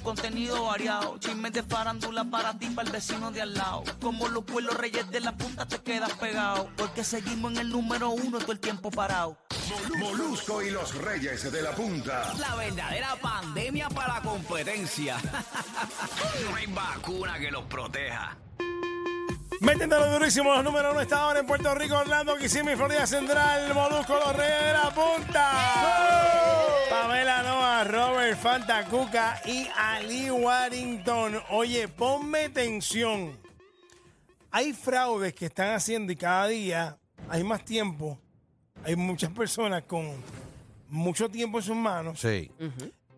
con contenido variado. Chismes de farándula para ti, para el vecino de al lado. Como los pueblos reyes de la punta te quedas pegado. Porque seguimos en el número uno todo el tiempo parado. Molusco y los Reyes de la Punta. La verdadera pandemia para la competencia. no hay vacuna que los proteja. Metiéndolo durísimo los números uno está ahora en Puerto Rico, Orlando, Kissimmee, Florida Central, Molusco, los Reyes de la Punta. Pamela Noa, Robert Fantacuca y Ali Warrington. Oye, ponme tensión. Hay fraudes que están haciendo y cada día hay más tiempo. Hay muchas personas con mucho tiempo en sus manos Sí.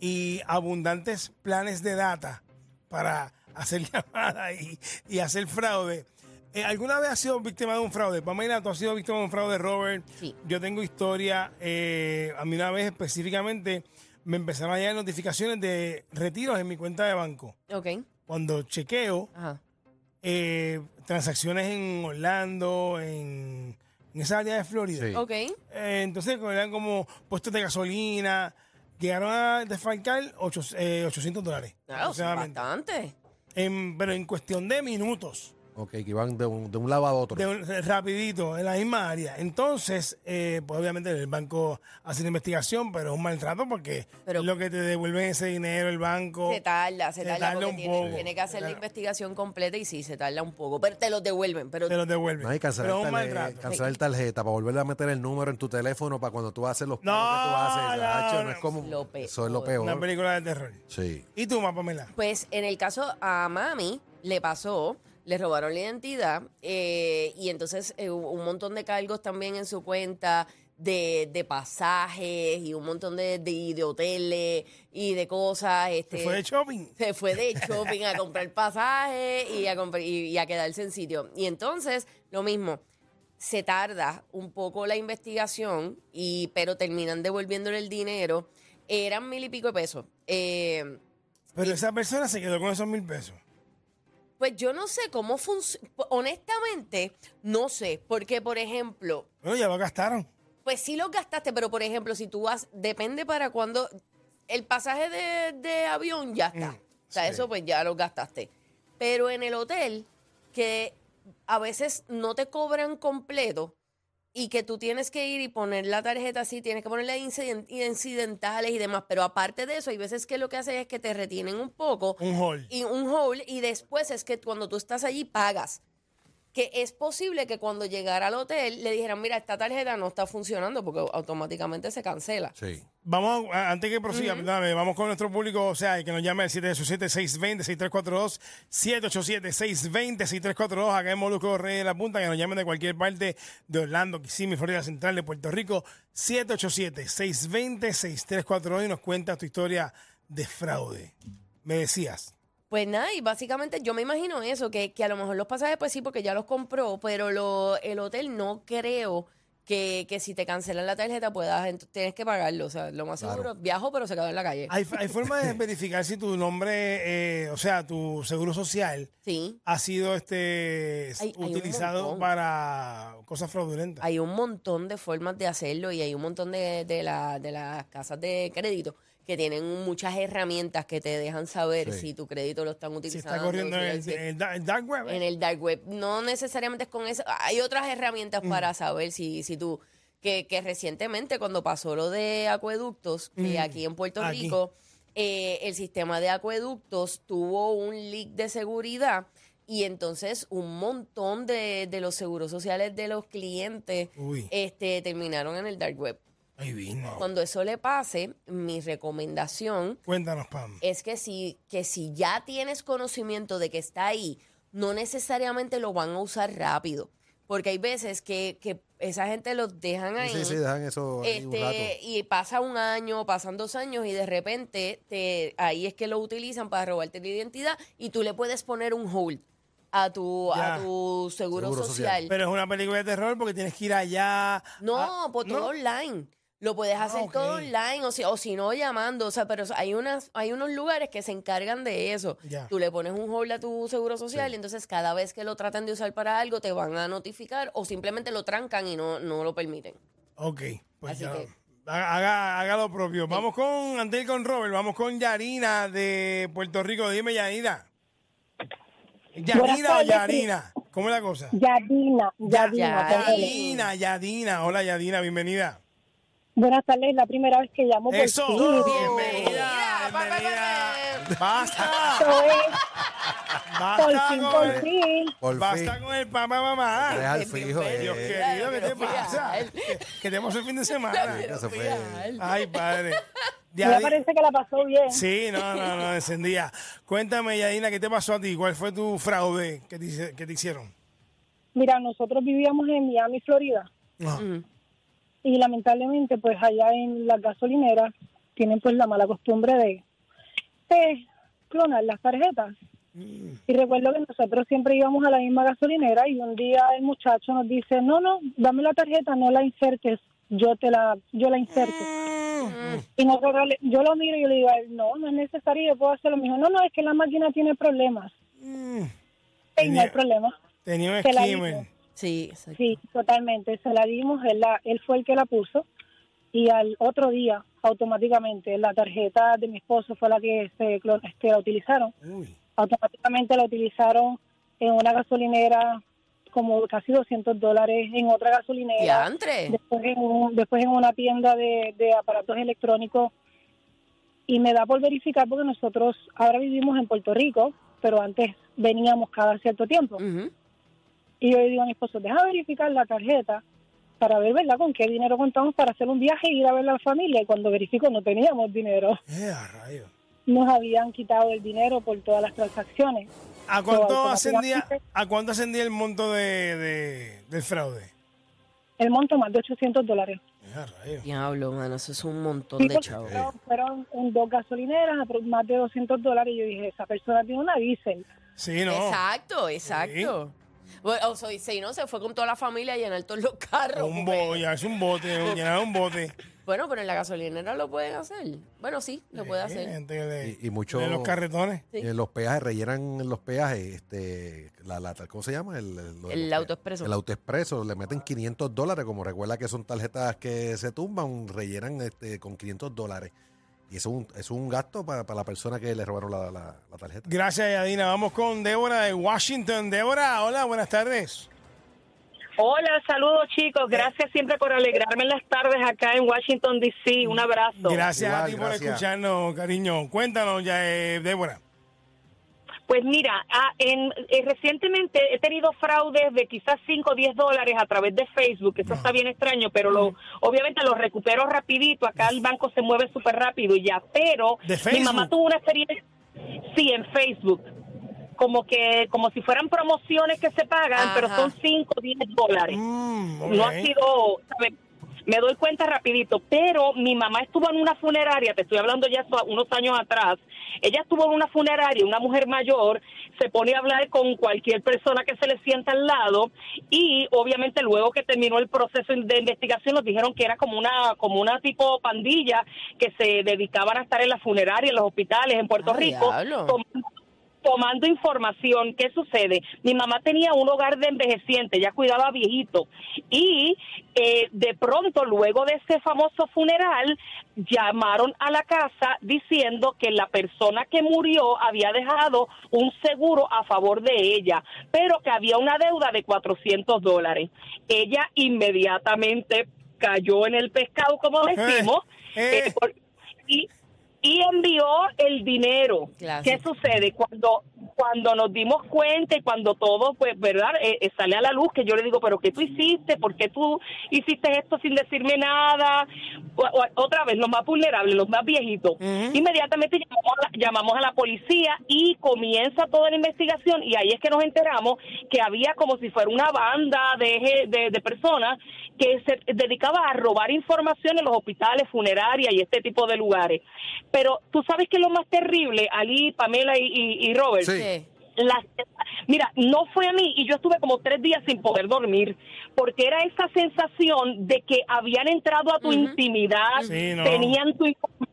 y abundantes planes de data para hacer llamadas y, y hacer fraude. Eh, ¿Alguna vez has sido víctima de un fraude? Pamela, tú has sido víctima de un fraude, Robert. Sí. Yo tengo historia. eh, a mí una vez específicamente me empezaron a llegar notificaciones de retiros en mi cuenta de banco. Ok. Cuando chequeo Ajá. eh, transacciones en Orlando, en, en esa área de Florida. Sí. Ok. Eh, entonces, eran como puestos de gasolina, llegaron a desfalcar ocho- eh, 800 dólares. Claro, aproximadamente. bastante. En- pero en cuestión de minutos, Ok, que iban de un, de un lado a otro. de un- rapidito, en la misma área. Entonces, eh, pues obviamente el banco hace una investigación, pero es un maltrato porque Pero- lo que te devuelven ese dinero, el banco. Se tarda, se, Se tarda, tarda porque un tiene, poco. tiene que hacer la investigación completa y sí, se tarda un poco. Pero te los devuelven. Pero Te los devuelven. No hay que cancelar, pero es un maltrato. cancelar tarjeta para volver a meter el número en tu teléfono para cuando tú haces los No, pagos que tú haces. no, no. es como, Lo peor. Eso es lo Una peor. película de terror. Sí. ¿Y tú, Pamela? Pues en el caso a mami le pasó, le robaron la identidad eh, y entonces eh, un montón de cargos también en su cuenta de, de pasajes y un montón de, de, de hoteles y de cosas. Este, ¿Te fue de shopping? se fue de shopping a comprar pasajes y a, comprar- y, y a quedarse en sitio. Y entonces, lo mismo, se tarda un poco la investigación, y, pero terminan devolviéndole el dinero. Eran mil y pico de pesos. Eh, Pero esa persona se quedó con esos mil pesos. Pues yo no sé cómo funciona. Honestamente, no sé. Porque, por ejemplo, Bueno, ya lo gastaron. pues sí lo gastaste, pero por ejemplo, si tú vas, depende para cuando el pasaje de, de avión ya está. Mm, o sea, sí. eso pues ya lo gastaste. Pero en el hotel, que a veces no te cobran completo y que tú tienes que ir y poner la tarjeta así, tienes que ponerle inciden- incidentales y demás. Pero aparte de eso, hay veces que lo que hacen es que te retienen un poco Un hall. y un hold y después es que cuando tú estás allí pagas. Que es posible que cuando llegara al hotel le dijeran, mira, esta tarjeta no está funcionando porque automáticamente se cancela. Sí. Vamos, a- antes que prosiga, perdóname, vamos con nuestro público, o sea, que nos llame al 787-620-6342, 787-620-6342, acá en Molusco Rey de la Punta, que nos llamen de cualquier parte de Orlando, Kissimmee, Florida Central, de Puerto Rico, 787-620-6342 y nos cuenta tu historia de fraude. Me decías. Pues nada, y básicamente yo me imagino eso, que, que a lo mejor los pasajes, pues sí, porque ya los compró, pero lo, el hotel no creo que, que si te cancelan la tarjeta puedas, ent- tienes que pagarlo. O sea, lo más Claro. seguro, viajo, pero se quedó en la calle. ¿Hay, hay forma de verificar si tu nombre, eh, o sea, tu seguro social Sí. ha sido este Hay- hay un utilizado montón. para cosas fraudulentas? Hay un montón de formas de hacerlo y hay un montón de, de, la- de las casas de crédito que tienen muchas herramientas que te dejan saber Sí. si tu crédito lo están Si utilizando. está corriendo si- en el, si- en el da- el dark web. en el dark web. No necesariamente es con eso. Hay otras herramientas Mm. para saber si, si tú... Que, que recientemente cuando pasó lo de acueductos, que aquí en Puerto Mm. Aquí. Rico, eh, el sistema de acueductos tuvo un leak de seguridad y entonces un montón de, de los seguros sociales de los clientes Uy. este, terminaron en el dark web. Vino. Cuando eso le pase, mi recomendación Cuéntanos, Pam. es que si, que si ya tienes conocimiento de que está ahí, no necesariamente lo van a usar rápido. Porque hay veces que, que esa gente los dejan ahí. Sí, sí, dejan eso ahí un rato. Este, y pasa un año, pasan dos años y de repente te, ahí es que lo utilizan para robarte la identidad y tú le puedes poner un hold a tu, Ya. a tu seguro, Seguro social. social. Pero es una película de terror porque tienes que ir allá. No, Ah, pues todo ¿no? online. Lo puedes Ah, hacer todo online o si, o si no llamando. O sea, pero hay unas, hay unos lugares que se encargan de eso. Ya. Tú le pones un hold a tu seguro social y entonces cada vez que lo tratan de usar para algo te van a notificar o simplemente lo trancan y no, no lo permiten. Ok. Pues Así ya. que- Haga, haga- haga lo propio. Vamos con, ir con Robert, vamos con Yarina de Puerto Rico. Dime, Yarina. ¿Yarina o Yarina? ¿Cómo es la cosa? Yadina, Yadina. Yadina, Yadina. Hola, Yadina, bienvenida. Buenas tardes, la primera vez que llamo por Eso. ti. Bienvenida, bienvenida. Basta. Basta por fin, con por el- fin. Por Basta fin. con el papá, mamá. Eres al fijo. Dios eh. querido, ¿qué te pasa? Que- Que tenemos el fin de semana. Eso fue. Ay, padre. Me Yadi- parece que la pasó bien. Sí, no, no, no, encendía. Cuéntame, Yadina, ¿qué te pasó a ti? ¿Cuál fue tu fraude que te, hice- que te hicieron? Mira, nosotros vivíamos en Miami, Florida, Ajá. Y lamentablemente, pues allá en las gasolineras tienen pues la mala costumbre de, de clonar las tarjetas. Y recuerdo que nosotros siempre íbamos a la misma gasolinera y un día el muchacho nos dice, no, no, dame la tarjeta, no la insertes, yo te la, yo la inserto. Y nosotros yo lo miro y yo le digo, no, no es necesario, yo puedo hacerlo. Me dijo, no, no, es que la máquina tiene problemas. Mm. Y no hay problema. Tenía un hizo. Sí, exacto. Sí, totalmente. Se la dimos, él, la- él fue el que la puso y al otro día, automáticamente, la tarjeta de mi esposo fue la que se clon- este, la utilizaron. Uy. Automáticamente la utilizaron en una gasolinera como casi 200 dólares, en otra gasolinera. Diantre. Después en, un- después en una tienda de, de aparatos electrónicos. Y me da por verificar porque nosotros ahora vivimos en Puerto Rico, pero antes veníamos cada cierto tiempo. Ujú. Y yo le digo a mi esposo, deja verificar la tarjeta para ver, ¿verdad?, con qué dinero contamos para hacer un viaje e ir a ver a la familia. Y cuando verifico no teníamos dinero. Eh, a rayos. Nos habían quitado el dinero por todas las transacciones. ¿A cuánto So, ascendía, ¿a cuánto ascendía el monto de, de- del fraude? El monto más de 800 dólares. Eh, a rayos. Diablo, mano, eso es un montón Sí, de chavos. fueron- Fueron en dos gasolineras, más de 200 dólares. Y yo dije, esa persona tiene una diésel. Sí, no. Exacto, exacto. Bueno, o sea, y si no, se fue con toda la familia a llenar todos los carros. Un porque- bo, ya es un bote, llenar un bote. Bueno, pero en la gasolinera lo pueden hacer. Bueno, sí, lo puede Eh, hacer. gente que le- Y- y mucho- de los carretones. Sí. En los peajes, rellenan en los peajes, este, la, la- ¿cómo se llama? El, el, lo de El los autoexpreso. El autoexpreso, le meten 500 dólares, como recuerda que son tarjetas que se tumban, rellenan este, con 500 dólares. Y eso es un, eso es un gasto para, para la persona que le robaron la, la- la tarjeta. Gracias, Yadina. Vamos con Débora de Washington. Débora, hola, buenas tardes. Hola, saludos chicos. Gracias siempre por alegrarme en las tardes acá en Washington, D.C. Un abrazo. Gracias a Igual, ti por gracias. escucharnos, cariño. Cuéntanos, ya, eh, Débora. Pues mira, ah, en, eh, recientemente he tenido fraudes de quizás 5 o 10 dólares a través de Facebook. Eso está bien extraño, pero lo, obviamente lo recupero rapidito. Acá el banco se mueve súper rápido y ya. Pero ¿De mi mamá tuvo una experiencia, sí, en Facebook. Como que, como si fueran promociones que se pagan, Ajá. pero son 5 o 10 dólares. Mm, no ha sido, ¿sabe? Me doy cuenta rapidito, pero mi mamá estuvo en una funeraria, te estoy hablando ya unos años atrás, ella estuvo en una funeraria, una mujer mayor, se pone a hablar con cualquier persona que se le sienta al lado y obviamente luego que terminó el proceso de investigación nos dijeron que era como una como una tipo pandilla que se dedicaban a estar en la funeraria, en los hospitales en Puerto Ah, Rico, tomando tomando información. ¿Qué sucede? Mi mamá tenía un hogar de envejeciente, ella cuidaba a viejitos. Y eh, de pronto, luego de ese famoso funeral, llamaron a la casa diciendo que la persona que murió había dejado un seguro a favor de ella, pero que había una deuda de 400 dólares. Ella inmediatamente cayó en el pescado, como decimos, eh. eh, por- y y envió el dinero. Claro. ¿Qué sucede? Cuando cuando nos dimos cuenta y cuando todo, pues, ¿verdad? Eh, eh, sale a la luz que yo le digo, pero ¿qué tú hiciste? ¿Por qué tú hiciste esto sin decirme nada? O- o- otra vez, los más vulnerables, los más viejitos. Inmediatamente llamamos a, la, llamamos a la policía y comienza toda la investigación y ahí es que nos enteramos que había como si fuera una banda de, de, de personas que se dedicaba a robar información en los hospitales, funerarias y este tipo de lugares. Pero tú sabes que es lo más terrible, Ali, Pamela y, y- y Robert. Sí. Sí. Las- mira, no fue a mí y yo estuve como tres días sin poder dormir porque era esa sensación de que habían entrado a tu intimidad, Sí, no. tenían tu información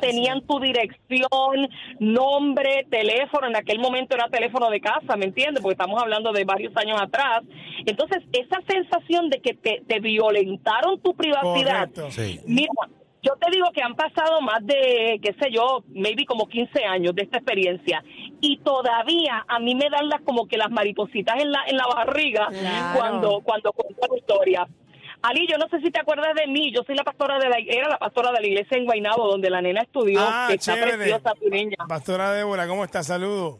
tenían tu dirección, nombre, teléfono. En aquel momento era teléfono de casa, ¿me entiendes? Porque estamos hablando de varios años atrás. Entonces, esa sensación de que te, te violentaron tu privacidad. Correcto. Sí. Mira, yo te digo que han pasado más de, qué sé yo, maybe como 15 años de esta experiencia. Y todavía a mí me dan las como que las maripositas en la, en la barriga Claro. cuando, cuando cuento la historia. Ali, yo no sé si te acuerdas de mí, yo soy la pastora de la, era la pastora de la iglesia en Guaynabo, donde la nena estudió, Ah, que está chévere. preciosa tu niña. Pastora Débora, ¿cómo está? Saludos.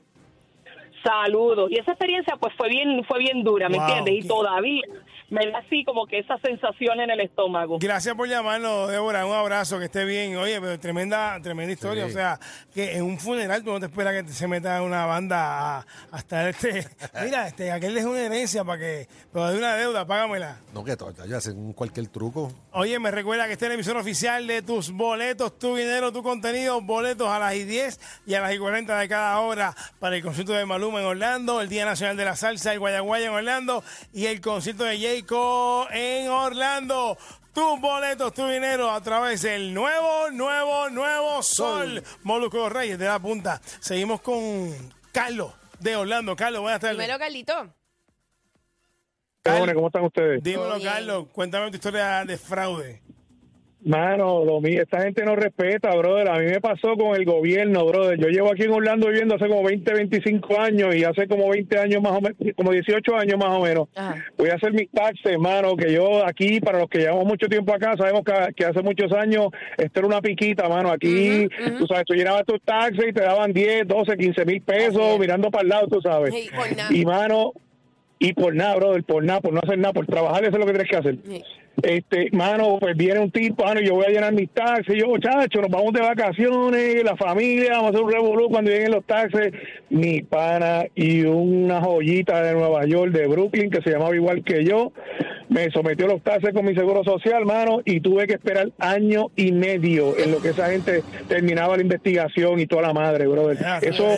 Saludos. Y esa experiencia pues fue bien, fue bien dura, ¿me Wow, entiendes? Y todavía me da así como que esa sensación en el estómago. Gracias por llamarnos, Débora. Un abrazo, que esté bien. Oye, pero tremenda, tremenda historia. Sí. O sea, que en un funeral tú no te esperas que se meta una banda a- hasta este. Mira, este, aquel es una herencia para que. Pero de una deuda, págamela. No, que ya hacen cualquier truco. Oye, me recuerda que este es el emisor oficial de tus boletos, tu dinero, tu contenido, boletos a las y 10 y a las y 40 de cada hora para el concierto de Maluma en Orlando, el Día Nacional de la Salsa, el Guayaguaya en Orlando y el concierto de Jayco en Orlando. Tus boletos, tu dinero a través del nuevo, nuevo, nuevo Sol. Molusco Reyes de la Punta. Seguimos con Carlos de Orlando. Carlos, buenas tardes. Dímelo, Carlito. Carlos, ¿Cómo están ustedes? dímelo. Carlos. Cuéntame tu historia de fraude. Mano, lo mío, esta gente no respeta, brother. A mí me pasó con el gobierno, brother. Yo llevo aquí en Orlando viviendo hace como 20, 25 años y hace como 20 años más o menos, como 18 años más o menos. Ajá. Voy a hacer mis taxes, hermano, que yo aquí, para los que llevamos mucho tiempo acá, sabemos que, que hace muchos años esto era una piquita, mano. Aquí, tú sabes, tú llenabas tus taxes y te daban 10, 12, 15 mil pesos mirando para el lado, tú sabes. Y, mano, y por nada, brother, por nada, por no hacer nada, por trabajar, eso es lo que tienes que hacer. Sí. Este, mano, pues viene un tipo, mano, yo voy a llenar mis taxes, yo, muchacho, nos vamos de vacaciones, la familia, vamos a hacer un revolú cuando lleguen los taxes, mi pana y una joyita de Nueva York, de Brooklyn, que se llamaba igual que yo, me sometió a los taxes con mi seguro social, mano, y tuve que esperar año y medio en lo que esa gente terminaba la investigación y toda la madre, brother. Eso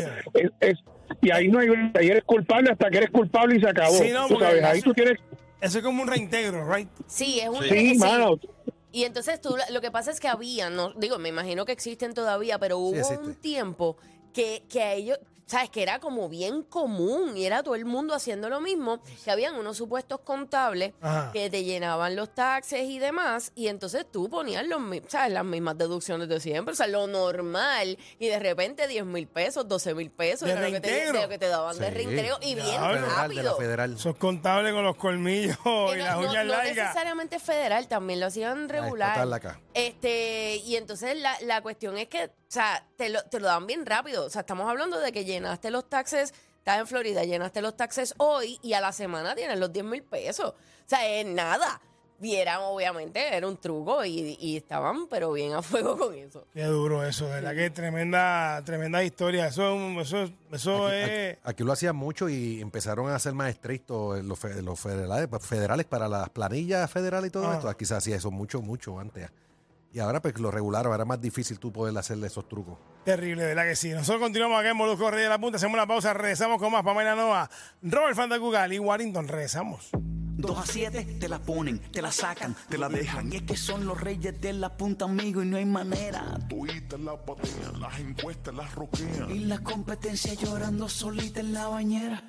es- y ahí no hay, ahí eres culpable hasta que eres culpable y se acabó. Sí, no, Tú porque sabes, ahí tú tienes, Eso es como un reintegro, right? Sí, es un... sí, sí. mano, Y entonces tú, lo que pasa es que había, no digo, me imagino que existen todavía, pero hubo un tiempo que, que a ellos, sabes, que era como bien común y era todo el mundo haciendo lo mismo, que habían unos supuestos contables Ajá. que te llenaban los taxes y demás, y entonces tú ponías los, sabes, las mismas deducciones de siempre, o sea, lo normal, y de repente 10 mil pesos, 12 mil pesos, De era lo que, te, reintegro. de lo que te daban de Sí. reintegro, y bien de la rápido. federal. Sos contable con los colmillos y no, las no- uñas no largas. necesariamente federal, también lo hacían regular. explotarla acá. Este, y entonces la, la cuestión es que, o sea, te lo, te lo dan bien rápido. O sea, estamos hablando de que llenaste los taxes, estás en Florida, llenaste los taxes hoy y a la semana tienes los 10 mil pesos. O sea, es nada. Vieran, obviamente, era un truco y, y estaban, pero bien a fuego con eso. Qué duro eso, de verdad que tremenda, tremenda historia. Eso, es un- eso, eso Aquí, es. aquí- aquí lo hacían mucho y empezaron a ser más estrictos los, fe- los federales, federales para las planillas federales y todo Ah. esto. Aquí se hacía eso mucho, mucho antes. Y ahora pues lo regularon, ahora es más difícil tú poder hacerle esos trucos. Terrible, ¿verdad que sí? Nosotros continuamos acá en Molusco Rey de la Punta, hacemos una pausa, regresamos con más Pamela Nova, Robert Fantacugal y Warrington, regresamos. 2 a 7 te la ponen, te la sacan, te la dejan. Y es que son los reyes de la punta, amigo, y no hay manera. Tuitas las batean, las encuestas las roquean. Y la competencia llorando solita en la bañera.